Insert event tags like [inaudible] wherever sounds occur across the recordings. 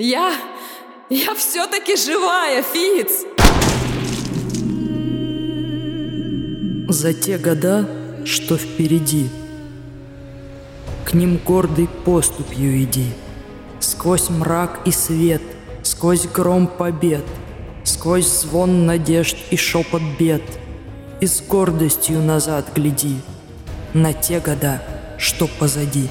Я... я все-таки живая, Фиц! За те года, что впереди, К ним гордой поступью иди, Сквозь мрак и свет, сквозь гром побед, Сквозь звон надежд и шепот бед, И с гордостью назад гляди На те года, что позади.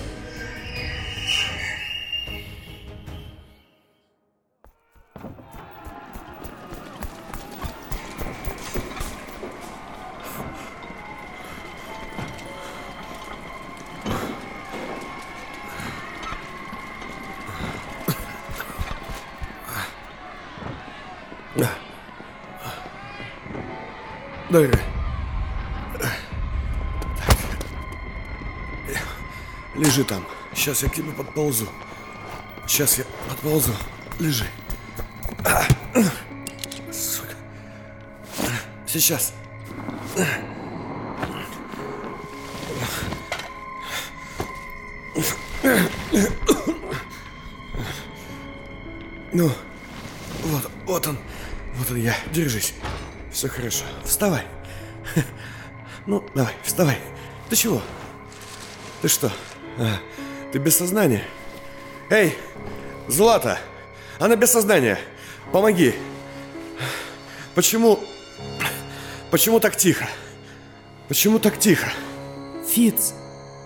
Лежи там. Сейчас я к тебе подползу. Сейчас я подползу. Лежи. Сука. Сейчас. Ну, вот, вот он. Вот он я. Держись. Все хорошо. Вставай. Ну, давай, вставай. Ты чего? Ты что? А, ты без сознания? Эй, Злата! Она без сознания. Помоги. Почему... Почему так тихо? Почему так тихо? Фиц,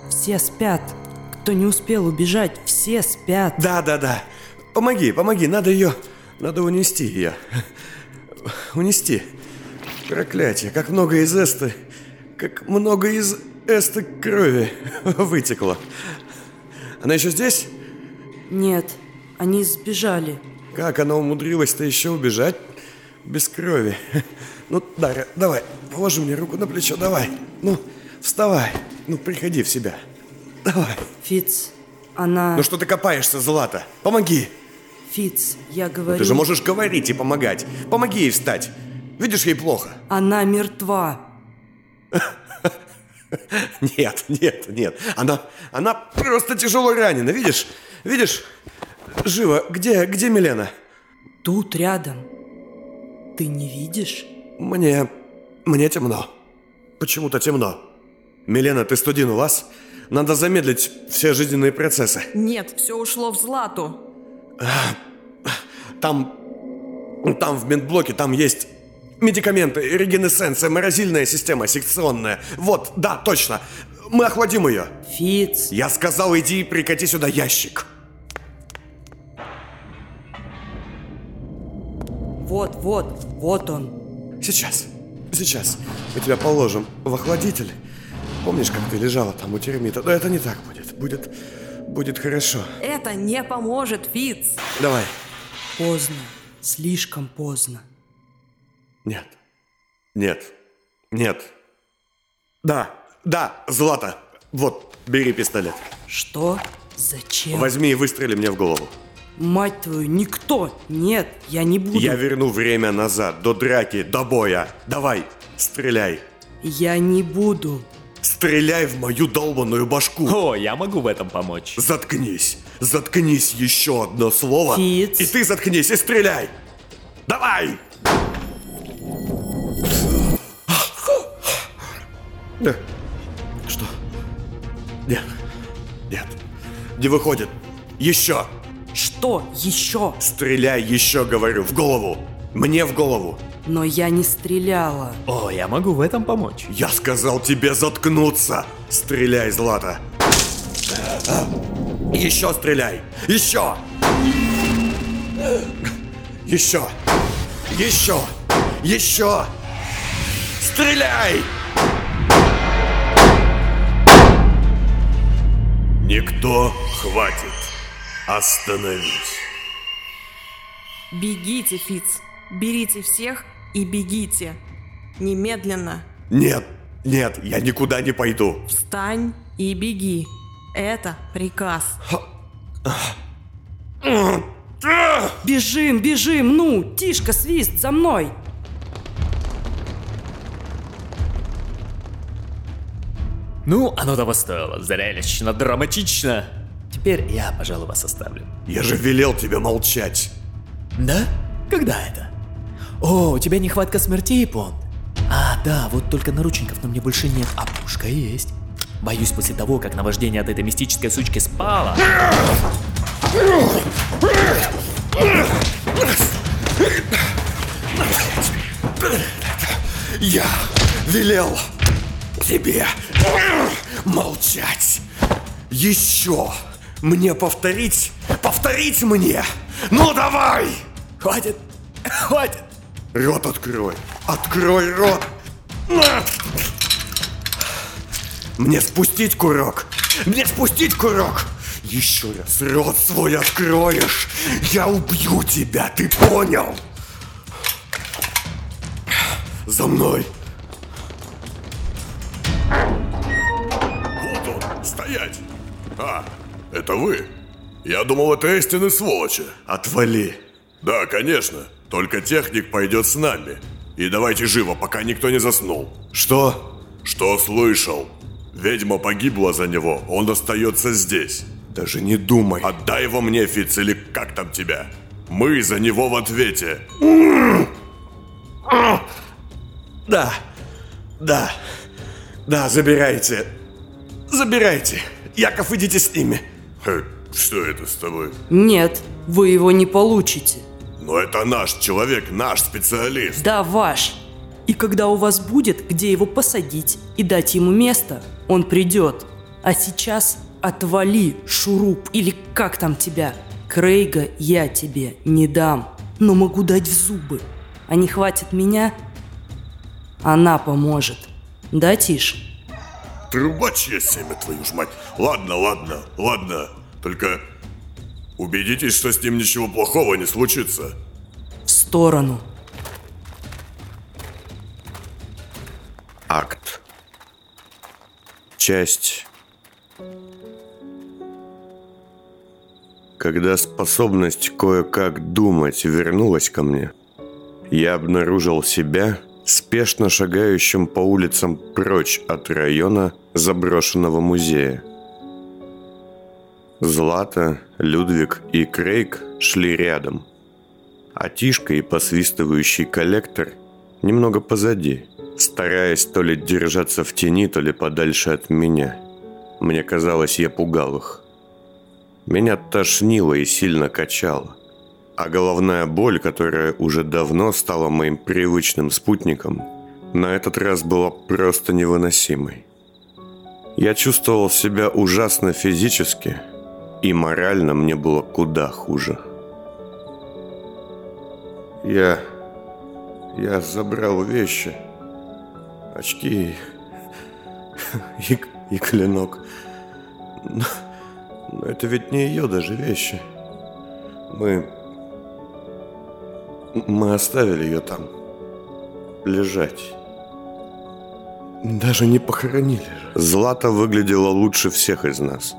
все спят. Кто не успел убежать, все спят. Да, да, да. Помоги, помоги, надо ее... Надо унести ее. Унести. Проклятие, как много из эсты... Как много из эсты крови вытекло. Она еще здесь? Нет, они сбежали. Как она умудрилась-то еще убежать без крови? Ну, Дарья, давай, положи мне руку на плечо, давай. Ну, вставай. Ну, приходи в себя. Давай. Фиц, она... Ну что ты копаешься, Злата? Помоги. Фиц, я говорю... Ты же можешь говорить и помогать. Помоги ей встать. Видишь, ей плохо. Она мертва. [laughs] [laughs] Нет, нет, нет. Она, она просто тяжело ранена, видишь? Видишь? Живо. Где, где Милена? Тут рядом. Ты не видишь? Мне... мне темно. Почему-то темно. Милена, ты студин у вас? Надо замедлить все жизненные процессы. Нет, все ушло в Злату. Там... Там в медблоке, там есть медикаменты, регенесценция, морозильная система, секционная. Вот, да, точно. Мы охладим ее. Фиц. Я сказал, иди и прикати сюда ящик. Вот, вот, вот он. Сейчас, сейчас. Мы тебя положим в охладитель. Помнишь, как ты лежала там у термита? Да это не так будет. Будет, будет хорошо. Это не поможет, Фиц. Давай. Поздно. Слишком поздно. Нет. Нет. Нет. Да, да, Злата. Вот, бери пистолет. Что? Зачем? Возьми и выстрели мне в голову. Мать твою, никто! Нет, я не буду. Я верну время назад, до драки, до боя. Давай, стреляй. Я не буду. Стреляй в мою долбанную башку. О, я могу в этом помочь. Заткнись. Заткнись еще одно слово. Фиц. И ты заткнись и стреляй. Давай! Да. Что? Нет. Нет. Не выходит. Еще. Что еще? Стреляй еще, говорю, в голову. Мне в голову. Но я не стреляла. О, я могу в этом помочь. Я сказал тебе заткнуться. Стреляй, Злата. Еще стреляй. Еще. Еще. Еще. Еще. Стреляй. Никто хватит. Остановись. Бегите, Фиц. Берите всех и бегите. Немедленно. Нет, нет, я никуда не пойду. Встань и беги. Это приказ. Бежим, бежим, ну, Тишка, свист, за мной. Ну, оно того стоило. Зрелищно, драматично. Теперь я, пожалуй, вас оставлю. Я же велел тебе молчать. Да? Когда это? О, у тебя нехватка смертей, Пон. А, да, вот только наручников на мне больше нет, а пушка есть. Боюсь, после того, как наваждение от этой мистической сучки спало... Я велел тебе молчать. Еще мне повторить? Повторить мне? Ну давай! Хватит! Хватит! Рот открой! Открой рот! На! Мне спустить курок! Мне спустить курок! Еще раз рот свой откроешь, я убью тебя, ты понял? За мной! А, это вы? Я думал, это Эстин и сволочи. Отвали! Да, конечно. Только техник пойдет с нами. И давайте живо, пока никто не заснул. Что? Что слышал? Ведьма погибла за него, он остается здесь. Даже не думай. Отдай его мне, Фиц, или как там тебя? Мы за него в ответе. Да, да, да, забирайте. Забирайте. Яков, идите с ними. Хе, что это с тобой? Нет, вы его не получите. Но это наш человек, наш специалист. Да, ваш. И когда у вас будет, где его посадить и дать ему место, он придет. А сейчас отвали, шуруп, или как там тебя. Крейга я тебе не дам, но могу дать в зубы. А не хватит меня, она поможет. Да, Тиш? Трубачья семя, твою ж мать. Ладно, ладно, ладно. Только убедитесь, что с ним ничего плохого не случится. В сторону. Акт. Часть. Когда способность кое-как думать вернулась ко мне, я обнаружил себя спешно шагающим по улицам прочь от района заброшенного музея. Злата, Людвиг и Крейг шли рядом, а Тишка и посвистывающий коллектор немного позади, стараясь то ли держаться в тени, то ли подальше от меня. Мне казалось, я пугал их. Меня тошнило и сильно качало а головная боль, которая уже давно стала моим привычным спутником, на этот раз была просто невыносимой. Я чувствовал себя ужасно физически, и морально мне было куда хуже. Я... я забрал вещи, очки и, и клинок. Но, но это ведь не ее даже вещи. Мы мы оставили ее там. Лежать. Даже не похоронили. Злата выглядела лучше всех из нас.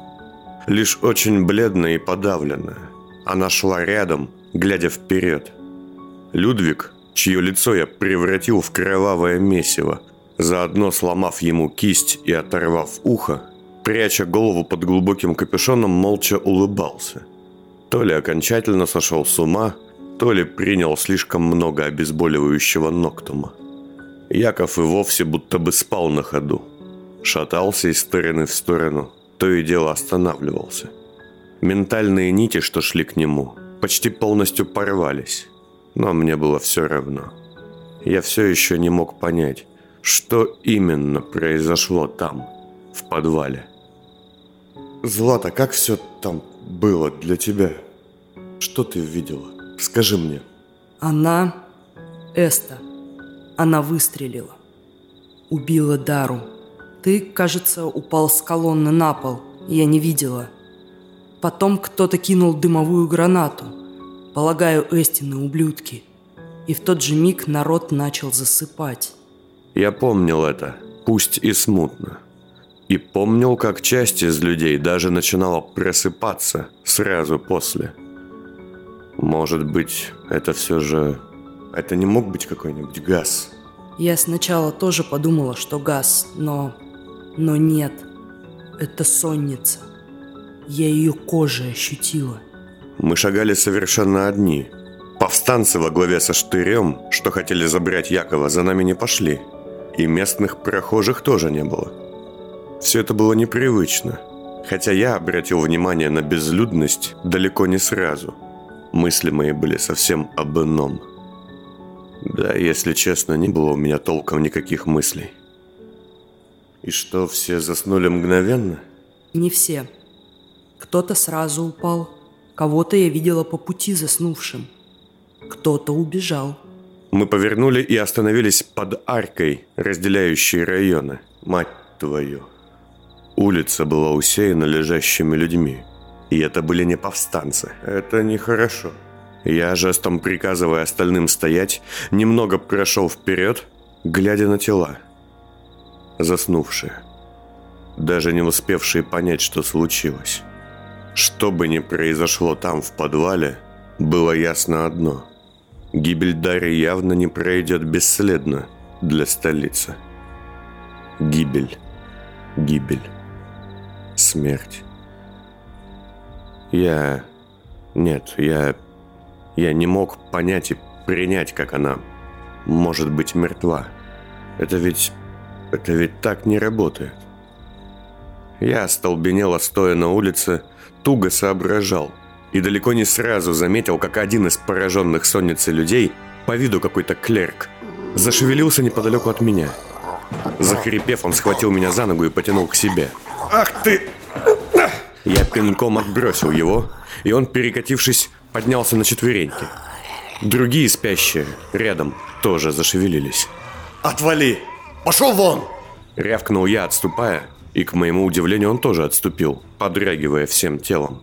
Лишь очень бледная и подавленная. Она шла рядом, глядя вперед. Людвиг, чье лицо я превратил в кровавое месиво, заодно сломав ему кисть и оторвав ухо, пряча голову под глубоким капюшоном, молча улыбался. То ли окончательно сошел с ума, то ли принял слишком много обезболивающего ноктума. Яков и вовсе будто бы спал на ходу. Шатался из стороны в сторону, то и дело останавливался. Ментальные нити, что шли к нему, почти полностью порвались. Но мне было все равно. Я все еще не мог понять, что именно произошло там, в подвале. Злата, как все там было для тебя? Что ты видела? Скажи мне. Она... Эста. Она выстрелила. Убила Дару. Ты, кажется, упал с колонны на пол. Я не видела. Потом кто-то кинул дымовую гранату. Полагаю, Эстины ублюдки. И в тот же миг народ начал засыпать. Я помнил это, пусть и смутно. И помнил, как часть из людей даже начинала просыпаться сразу после – может быть, это все же... Это не мог быть какой-нибудь газ? Я сначала тоже подумала, что газ, но... Но нет. Это сонница. Я ее кожей ощутила. Мы шагали совершенно одни. Повстанцы во главе со Штырем, что хотели забрать Якова, за нами не пошли. И местных прохожих тоже не было. Все это было непривычно. Хотя я обратил внимание на безлюдность далеко не сразу. Мысли мои были совсем об ином. Да, если честно, не было у меня толком никаких мыслей. И что, все заснули мгновенно? Не все. Кто-то сразу упал, кого-то я видела по пути заснувшим. Кто-то убежал. Мы повернули и остановились под аркой, разделяющей районы. Мать твою. Улица была усеяна лежащими людьми. И это были не повстанцы. Это нехорошо. Я, жестом приказывая остальным стоять, немного прошел вперед, глядя на тела. Заснувшие. Даже не успевшие понять, что случилось. Что бы ни произошло там, в подвале, было ясно одно. Гибель Дарьи явно не пройдет бесследно для столицы. Гибель. Гибель. Смерть. Я... Нет, я... Я не мог понять и принять, как она может быть мертва. Это ведь... Это ведь так не работает. Я остолбенело, стоя на улице, туго соображал. И далеко не сразу заметил, как один из пораженных сонницей людей, по виду какой-то клерк, зашевелился неподалеку от меня. Захрипев, он схватил меня за ногу и потянул к себе. Ах ты! Я пинком отбросил его, и он, перекатившись, поднялся на четвереньки. Другие спящие рядом тоже зашевелились. Отвали! Пошел вон! Рявкнул я, отступая, и, к моему удивлению, он тоже отступил, подрагивая всем телом.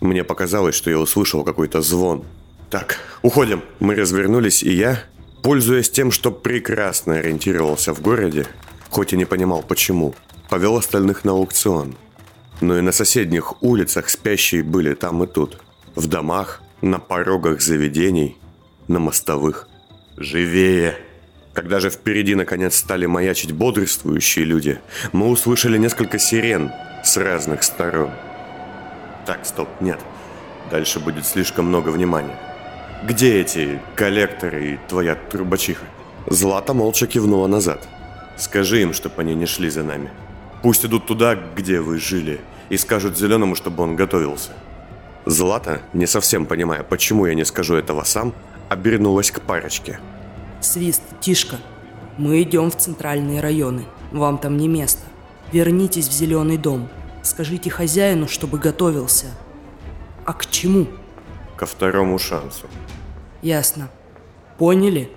Мне показалось, что я услышал какой-то звон. Так, уходим. Мы развернулись, и я, пользуясь тем, что прекрасно ориентировался в городе, хоть и не понимал почему, повел остальных на аукцион. Но и на соседних улицах спящие были там и тут. В домах, на порогах заведений, на мостовых. «Живее!» Когда же впереди наконец стали маячить бодрствующие люди, мы услышали несколько сирен с разных сторон. Так, стоп, нет. Дальше будет слишком много внимания. Где эти коллекторы и твоя трубачиха? Злата молча кивнула назад. Скажи им, чтобы они не шли за нами. Пусть идут туда, где вы жили, и скажут Зеленому, чтобы он готовился. Злата, не совсем понимая, почему я не скажу этого сам, обернулась к парочке – Свист, Тишка, мы идем в центральные районы. Вам там не место. Вернитесь в зеленый дом. Скажите хозяину, чтобы готовился. А к чему? Ко второму шансу. Ясно. Поняли?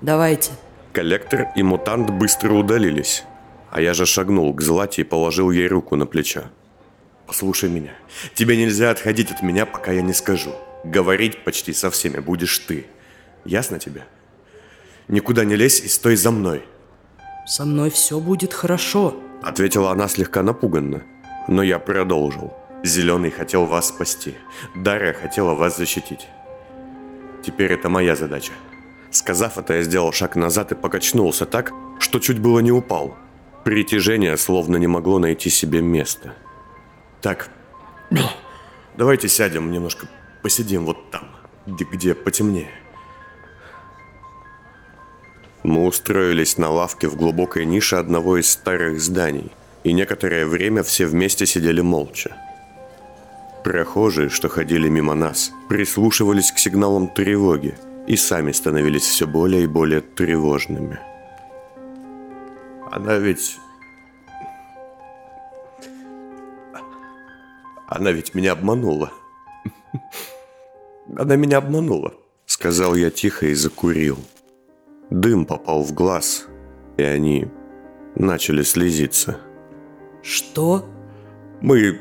Давайте. Коллектор и мутант быстро удалились. А я же шагнул к Злате и положил ей руку на плечо. «Послушай меня. Тебе нельзя отходить от меня, пока я не скажу. Говорить почти со всеми будешь ты. Ясно тебе?» Никуда не лезь и стой за мной. Со мной все будет хорошо. Ответила она слегка напуганно. Но я продолжил. Зеленый хотел вас спасти. Дарья хотела вас защитить. Теперь это моя задача. Сказав это, я сделал шаг назад и покачнулся так, что чуть было не упал. Притяжение словно не могло найти себе места. Так, давайте сядем немножко, посидим вот там, где, где потемнее. Мы устроились на лавке в глубокой нише одного из старых зданий, и некоторое время все вместе сидели молча. Прохожие, что ходили мимо нас, прислушивались к сигналам тревоги и сами становились все более и более тревожными. Она ведь... Она ведь меня обманула. Она меня обманула, сказал я тихо и закурил. Дым попал в глаз, и они начали слезиться. Что? Мы...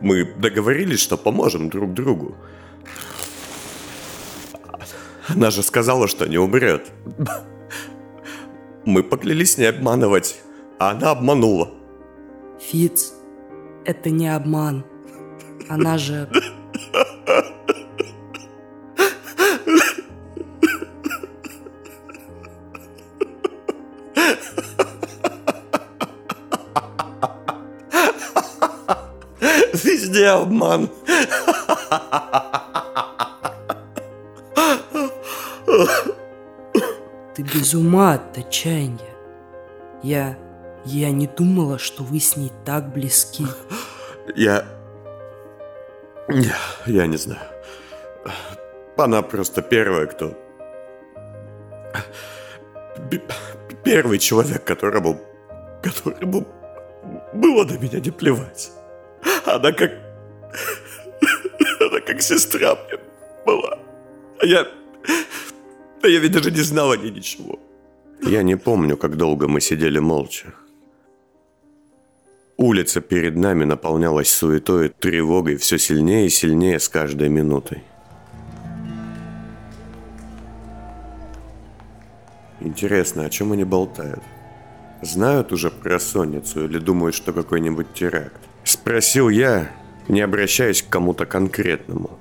Мы договорились, что поможем друг другу. Она же сказала, что не умрет. Мы поклялись не обманывать, а она обманула. Фиц, это не обман. Она же... Везде обман. Ты без ума от отчаяния. Я... Я не думала, что вы с ней так близки. Я... Я, я не знаю. Она просто первая, кто... Первый человек, которому... Которому было до меня не плевать. Она как... Она как сестра мне была. А я... А я ведь даже не знал о ней ничего. Я не помню, как долго мы сидели молча. Улица перед нами наполнялась суетой, тревогой все сильнее и сильнее с каждой минутой. Интересно, о чем они болтают? Знают уже про сонницу или думают, что какой-нибудь теракт? Спросил я, не обращаясь к кому-то конкретному.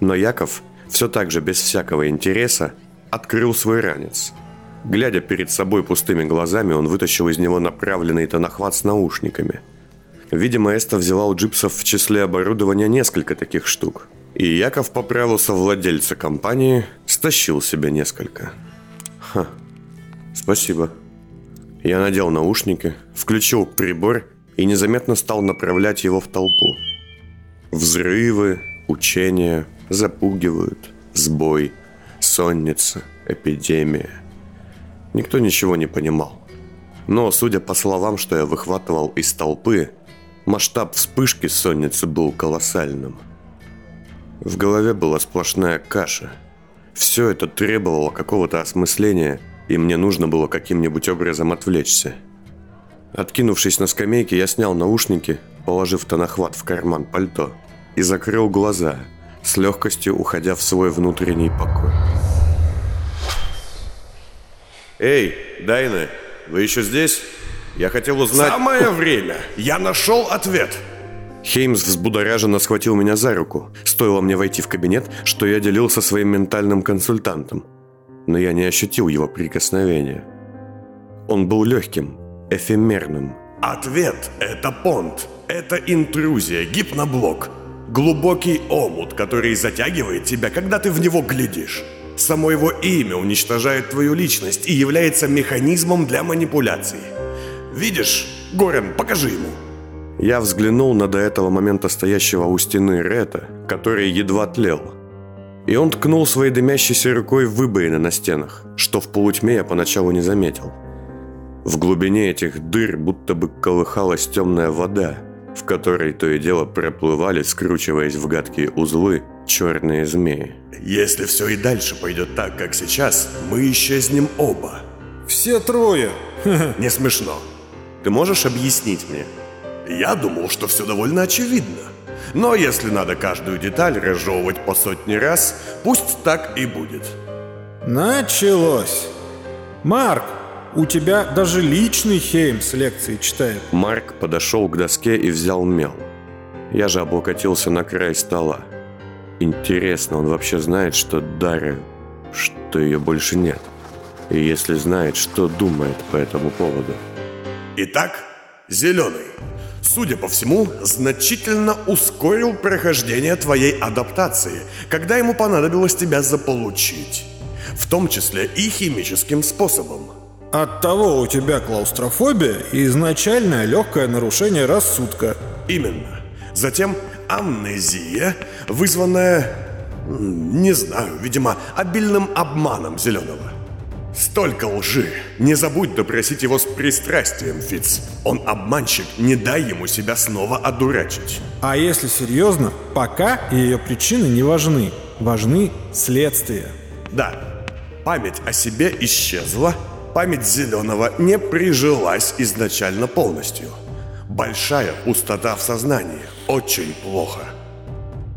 Но Яков, все так же без всякого интереса, открыл свой ранец. Глядя перед собой пустыми глазами, он вытащил из него направленный тонохват с наушниками. Видимо, Эста взяла у джипсов в числе оборудования несколько таких штук. И Яков по праву совладельца компании стащил себе несколько. Ха, спасибо. Я надел наушники, включил прибор и незаметно стал направлять его в толпу. Взрывы, учения запугивают, сбой, сонница, эпидемия. Никто ничего не понимал. Но, судя по словам, что я выхватывал из толпы, масштаб вспышки сонницы был колоссальным. В голове была сплошная каша. Все это требовало какого-то осмысления, и мне нужно было каким-нибудь образом отвлечься. Откинувшись на скамейке, я снял наушники, положив тонохват в карман пальто, и закрыл глаза, с легкостью уходя в свой внутренний покой. Эй, Дайна, вы еще здесь? Я хотел узнать... Самое время! Я нашел ответ! Хеймс взбудораженно схватил меня за руку. Стоило мне войти в кабинет, что я делился своим ментальным консультантом. Но я не ощутил его прикосновения. Он был легким, эфемерным. Ответ – это понт. Это интрузия, гипноблок. Глубокий омут, который затягивает тебя, когда ты в него глядишь. Само его имя уничтожает твою личность и является механизмом для манипуляции. Видишь, Горен, покажи ему. Я взглянул на до этого момента стоящего у стены Рета, который едва тлел. И он ткнул своей дымящейся рукой в выбоины на стенах, что в полутьме я поначалу не заметил. В глубине этих дыр будто бы колыхалась темная вода, в которой то и дело проплывали, скручиваясь в гадкие узлы, черные змеи. Если все и дальше пойдет так, как сейчас, мы исчезнем оба. Все трое. [laughs] Не смешно. Ты можешь объяснить мне? Я думал, что все довольно очевидно. Но если надо каждую деталь разжевывать по сотни раз, пусть так и будет. Началось. Марк, у тебя даже личный Хеймс лекции читает. Марк подошел к доске и взял мел. Я же облокотился на край стола. Интересно, он вообще знает, что Дарья, что ее больше нет? И если знает, что думает по этому поводу? Итак, зеленый. Судя по всему, значительно ускорил прохождение твоей адаптации, когда ему понадобилось тебя заполучить. В том числе и химическим способом. Оттого у тебя клаустрофобия и изначальное легкое нарушение рассудка. Именно. Затем амнезия, вызванная, не знаю, видимо, обильным обманом зеленого. Столько лжи. Не забудь допросить его с пристрастием, Фиц. Он обманщик, не дай ему себя снова одурачить. А если серьезно, пока ее причины не важны. Важны следствия. Да, память о себе исчезла, память зеленого не прижилась изначально полностью. Большая пустота в сознании. Очень плохо.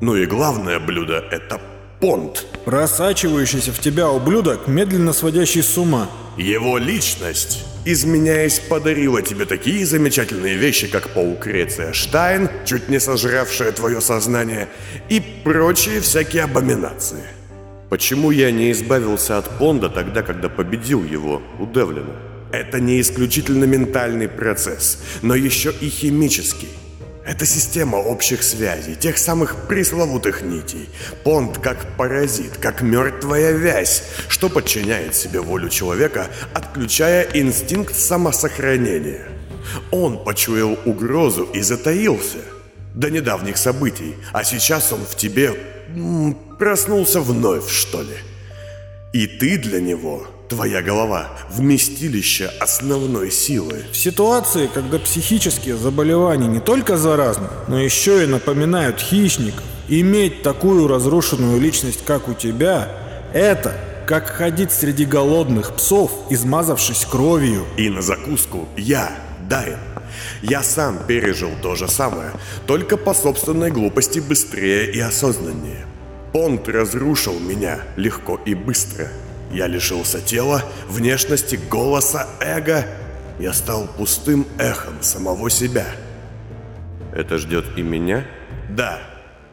Ну и главное блюдо – это понт. Просачивающийся в тебя ублюдок, медленно сводящий с ума. Его личность, изменяясь, подарила тебе такие замечательные вещи, как паук Реция Штайн, чуть не сожравшая твое сознание, и прочие всякие абоминации. Почему я не избавился от Понда тогда, когда победил его у Девлина? Это не исключительно ментальный процесс, но еще и химический. Это система общих связей, тех самых пресловутых нитей. Понт как паразит, как мертвая вязь, что подчиняет себе волю человека, отключая инстинкт самосохранения. Он почуял угрозу и затаился до недавних событий, а сейчас он в тебе м, проснулся вновь, что ли. И ты для него Твоя голова – вместилище основной силы. В ситуации, когда психические заболевания не только заразны, но еще и напоминают хищников, иметь такую разрушенную личность, как у тебя, это как ходить среди голодных псов, измазавшись кровью. И на закуску я, Дайн. Я сам пережил то же самое, только по собственной глупости быстрее и осознаннее. Понт разрушил меня легко и быстро – я лишился тела, внешности, голоса, эго. Я стал пустым эхом самого себя. Это ждет и меня? Да.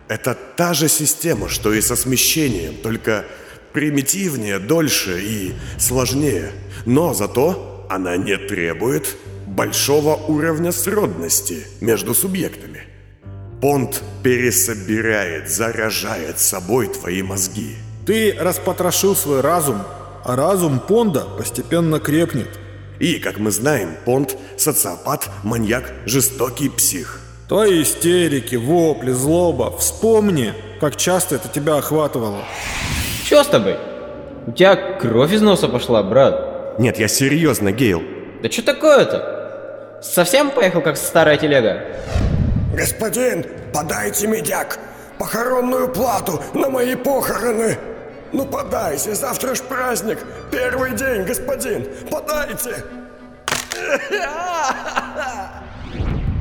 Это та же система, что и со смещением, только примитивнее, дольше и сложнее. Но зато она не требует большого уровня сродности между субъектами. Понт пересобирает, заражает собой твои мозги. Ты распотрошил свой разум, а разум Понда постепенно крепнет. И, как мы знаем, Понд – социопат, маньяк, жестокий псих. Твои истерики, вопли, злоба. Вспомни, как часто это тебя охватывало. Чё с тобой? У тебя кровь из носа пошла, брат. Нет, я серьезно, Гейл. Да что такое-то? Совсем поехал, как старая телега? Господин, подайте медяк! Похоронную плату на мои похороны! Ну подайте, завтра ж праздник, первый день, господин, подайте!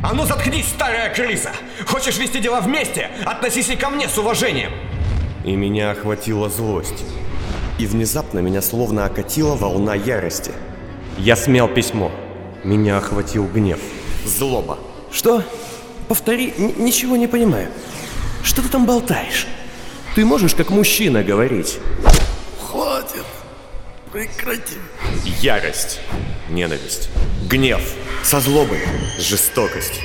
А ну заткнись, старая крыса! Хочешь вести дела вместе? Относись и ко мне с уважением! И меня охватила злость. И внезапно меня словно окатила волна ярости. Я смел письмо. Меня охватил гнев. Злоба. Что? Повтори, Н ничего не понимаю. Что ты там болтаешь? Ты можешь как мужчина говорить. Хватит. Прекрати. Ярость. Ненависть. Гнев. Со злобой. Жестокость.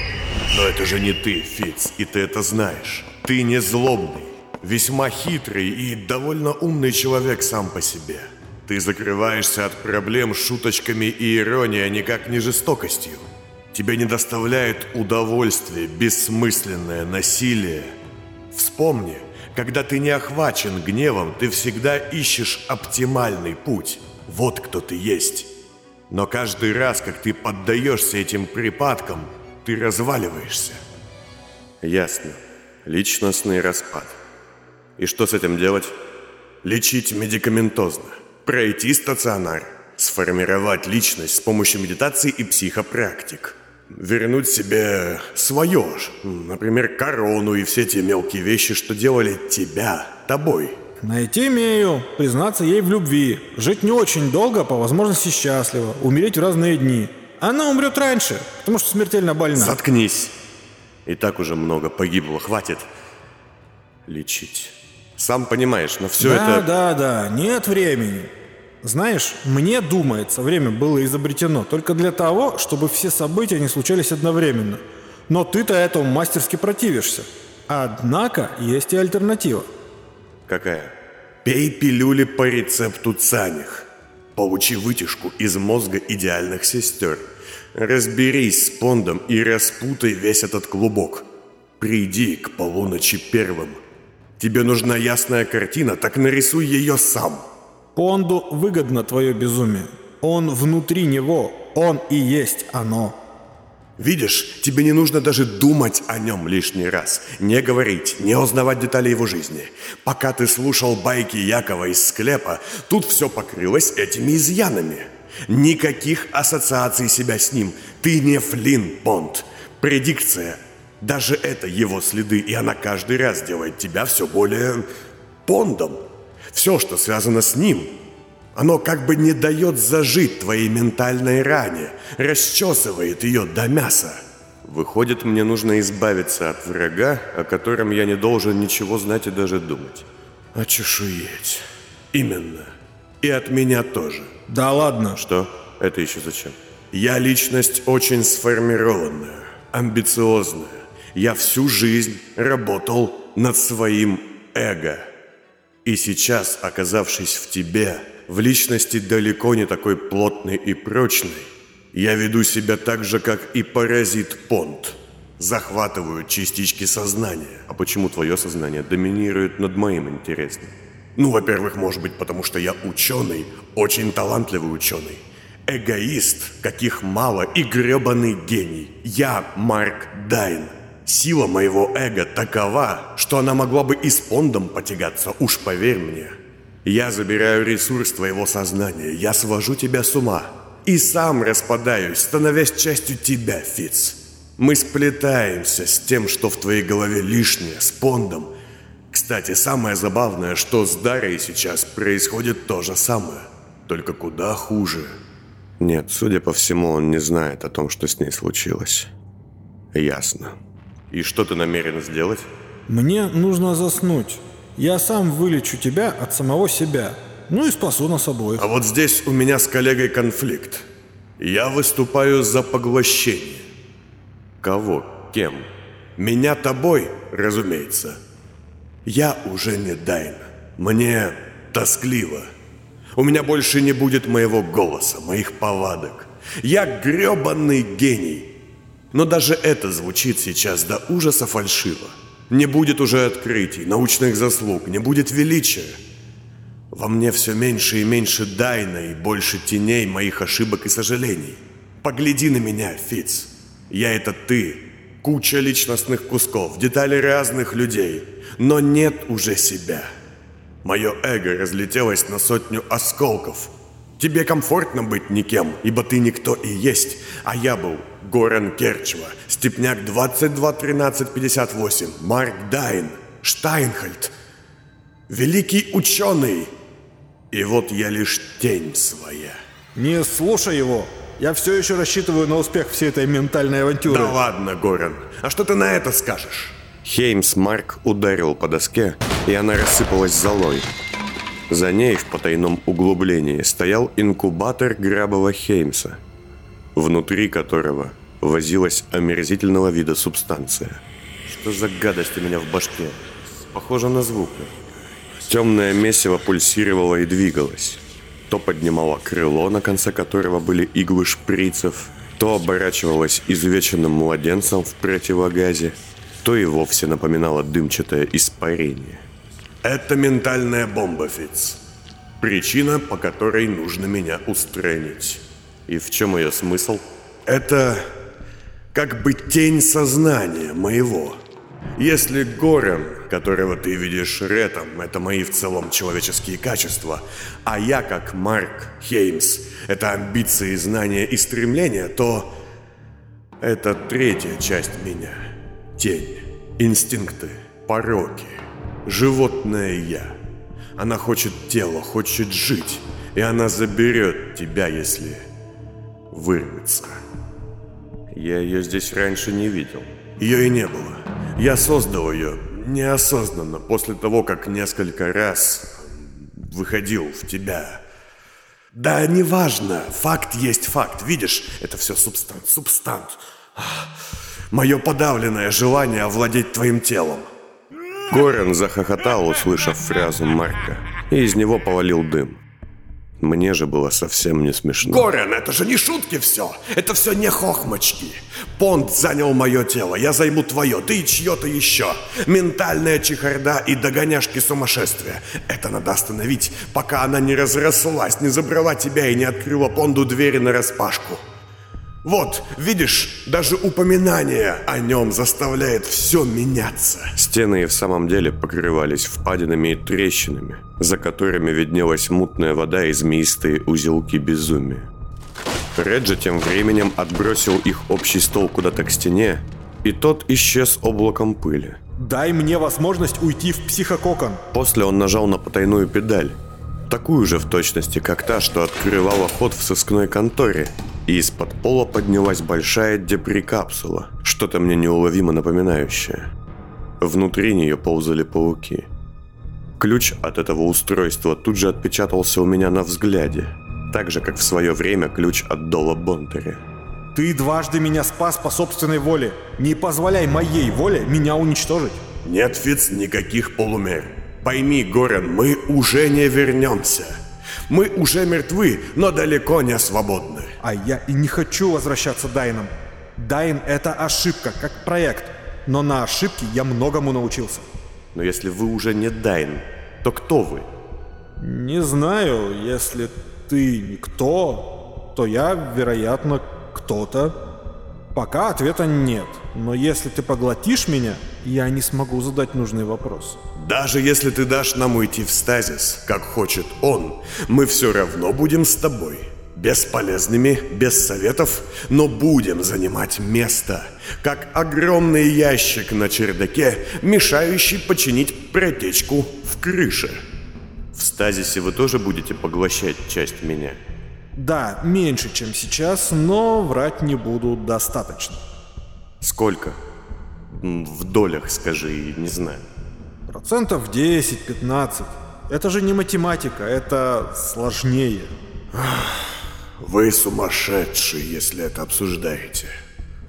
Но это же не ты, Фиц, и ты это знаешь. Ты не злобный, весьма хитрый и довольно умный человек сам по себе. Ты закрываешься от проблем шуточками и иронией, а никак не жестокостью. Тебе не доставляет удовольствия бессмысленное насилие. Вспомни, когда ты не охвачен гневом, ты всегда ищешь оптимальный путь. Вот кто ты есть. Но каждый раз, как ты поддаешься этим припадкам, ты разваливаешься. Ясно. Личностный распад. И что с этим делать? Лечить медикаментозно. Пройти стационар. Сформировать личность с помощью медитации и психопрактик вернуть себе свое ж. Например, корону и все те мелкие вещи, что делали тебя, тобой. Найти имею, признаться ей в любви, жить не очень долго, по возможности счастливо, умереть в разные дни. Она умрет раньше, потому что смертельно больна. Заткнись. И так уже много погибло, хватит лечить. Сам понимаешь, но все да, это... Да, да, да, нет времени. Знаешь, мне думается, время было изобретено только для того, чтобы все события не случались одновременно. Но ты-то этому мастерски противишься. Однако есть и альтернатива. Какая? Пей пилюли по рецепту Цаних. Получи вытяжку из мозга идеальных сестер. Разберись с Пондом и распутай весь этот клубок. Приди к полуночи первым. Тебе нужна ясная картина, так нарисуй ее сам. Понду выгодно твое безумие. Он внутри него, он и есть оно. Видишь, тебе не нужно даже думать о нем лишний раз. Не говорить, не узнавать детали его жизни. Пока ты слушал байки Якова из склепа, тут все покрылось этими изъянами. Никаких ассоциаций себя с ним. Ты не Флинн Понд. Предикция. Даже это его следы, и она каждый раз делает тебя все более Пондом. Все, что связано с ним, оно как бы не дает зажить твоей ментальной ране, расчесывает ее до мяса. Выходит, мне нужно избавиться от врага, о котором я не должен ничего знать и даже думать. Очешуеть. Именно. И от меня тоже. Да ладно. Что? Это еще зачем? Я личность очень сформированная, амбициозная. Я всю жизнь работал над своим эго. И сейчас, оказавшись в тебе, в личности далеко не такой плотной и прочной, я веду себя так же, как и паразит Понт. Захватываю частички сознания. А почему твое сознание доминирует над моим интересным? Ну, во-первых, может быть, потому что я ученый, очень талантливый ученый. Эгоист, каких мало, и гребаный гений. Я Марк Дайн. Сила моего эго такова, что она могла бы и с Пондом потягаться, уж поверь мне. Я забираю ресурс твоего сознания, я свожу тебя с ума. И сам распадаюсь, становясь частью тебя, Фиц. Мы сплетаемся с тем, что в твоей голове лишнее, с Пондом. Кстати, самое забавное, что с Дарой сейчас происходит то же самое, только куда хуже. Нет, судя по всему, он не знает о том, что с ней случилось. Ясно. И что ты намерен сделать? Мне нужно заснуть. Я сам вылечу тебя от самого себя. Ну и спасу нас обоих. А вот здесь у меня с коллегой конфликт. Я выступаю за поглощение. Кого? Кем? Меня тобой, разумеется. Я уже не Дайн. Мне тоскливо. У меня больше не будет моего голоса, моих повадок. Я грёбаный гений. Но даже это звучит сейчас до ужаса фальшиво. Не будет уже открытий, научных заслуг, не будет величия. Во мне все меньше и меньше Дайна и больше теней моих ошибок и сожалений. Погляди на меня, Фиц. Я это ты. Куча личностных кусков, детали разных людей. Но нет уже себя. Мое эго разлетелось на сотню осколков. Тебе комфортно быть никем, ибо ты никто и есть. А я был Горан Керчева, Степняк 221358, Марк Дайн, Штайнхальд, великий ученый. И вот я лишь тень своя. Не слушай его. Я все еще рассчитываю на успех всей этой ментальной авантюры. Да ладно, Горан. А что ты на это скажешь? Хеймс Марк ударил по доске, и она рассыпалась золой. За ней в потайном углублении стоял инкубатор Грабова Хеймса, внутри которого возилась омерзительного вида субстанция. Что за гадость у меня в башке? Похоже на звук. Темное месиво пульсировало и двигалось. То поднимало крыло, на конце которого были иглы шприцев, то оборачивалось изувеченным младенцем в противогазе, то и вовсе напоминало дымчатое испарение. Это ментальная бомба, Фиц. Причина, по которой нужно меня устранить. И в чем ее смысл? Это как бы тень сознания моего. Если Горен, которого ты видишь Ретом, это мои в целом человеческие качества, а я, как Марк Хеймс, это амбиции, знания и стремления, то это третья часть меня – Тень, инстинкты, пороки, животное я. Она хочет тело, хочет жить, и она заберет тебя, если вырвется. Я ее здесь раньше не видел. Ее и не было. Я создал ее неосознанно после того, как несколько раз выходил в тебя. Да, неважно. Факт есть факт. Видишь, это все субстант. Субстант мое подавленное желание овладеть твоим телом. Горен захохотал, услышав фразу Марка, и из него повалил дым. Мне же было совсем не смешно. Горен, это же не шутки все. Это все не хохмочки. Понт занял мое тело, я займу твое, ты и чье-то еще. Ментальная чехарда и догоняшки сумасшествия. Это надо остановить, пока она не разрослась, не забрала тебя и не открыла Понду двери на распашку. Вот, видишь, даже упоминание о нем заставляет все меняться. Стены и в самом деле покрывались впадинами и трещинами, за которыми виднелась мутная вода и змеистые узелки безумия. Реджи тем временем отбросил их общий стол куда-то к стене, и тот исчез облаком пыли. «Дай мне возможность уйти в психококон!» После он нажал на потайную педаль, такую же в точности, как та, что открывала ход в сыскной конторе, и из-под пола поднялась большая депри-капсула, что-то мне неуловимо напоминающее. Внутри нее ползали пауки. Ключ от этого устройства тут же отпечатался у меня на взгляде, так же, как в свое время ключ от Дола Бонтери. Ты дважды меня спас по собственной воле. Не позволяй моей воле меня уничтожить. Нет, Фиц, никаких полумер. Пойми, Горен, мы уже не вернемся. Мы уже мертвы, но далеко не свободны. А я и не хочу возвращаться Дайном. Дайн — это ошибка, как проект. Но на ошибке я многому научился. Но если вы уже не Дайн, то кто вы? Не знаю, если ты никто, то я, вероятно, кто-то. Пока ответа нет, но если ты поглотишь меня, я не смогу задать нужный вопрос. Даже если ты дашь нам уйти в стазис, как хочет он, мы все равно будем с тобой. Бесполезными, без советов, но будем занимать место, как огромный ящик на чердаке, мешающий починить протечку в крыше. В стазисе вы тоже будете поглощать часть меня? Да, меньше, чем сейчас, но врать не буду достаточно. Сколько? В долях, скажи, не знаю. Процентов 10-15. Это же не математика, это сложнее. Вы сумасшедший, если это обсуждаете.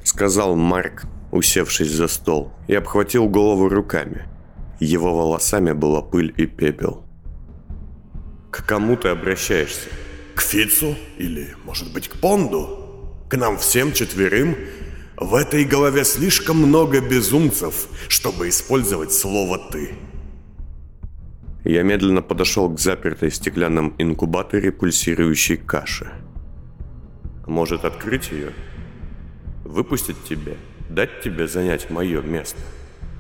Сказал Марк, усевшись за стол, и обхватил голову руками. Его волосами была пыль и пепел. К кому ты обращаешься? К Фицу? Или, может быть, к Понду? К нам всем четверым? В этой голове слишком много безумцев, чтобы использовать слово «ты». Я медленно подошел к запертой стеклянном инкубаторе пульсирующей каши. Может открыть ее? Выпустить тебя? Дать тебе занять мое место?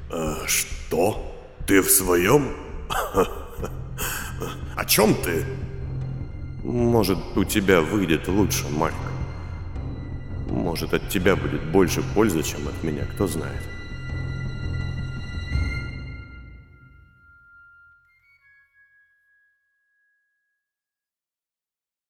Э, что? Ты в своем? [laughs] О чем ты? Может, у тебя выйдет лучше, Марк. Может, от тебя будет больше пользы, чем от меня, кто знает.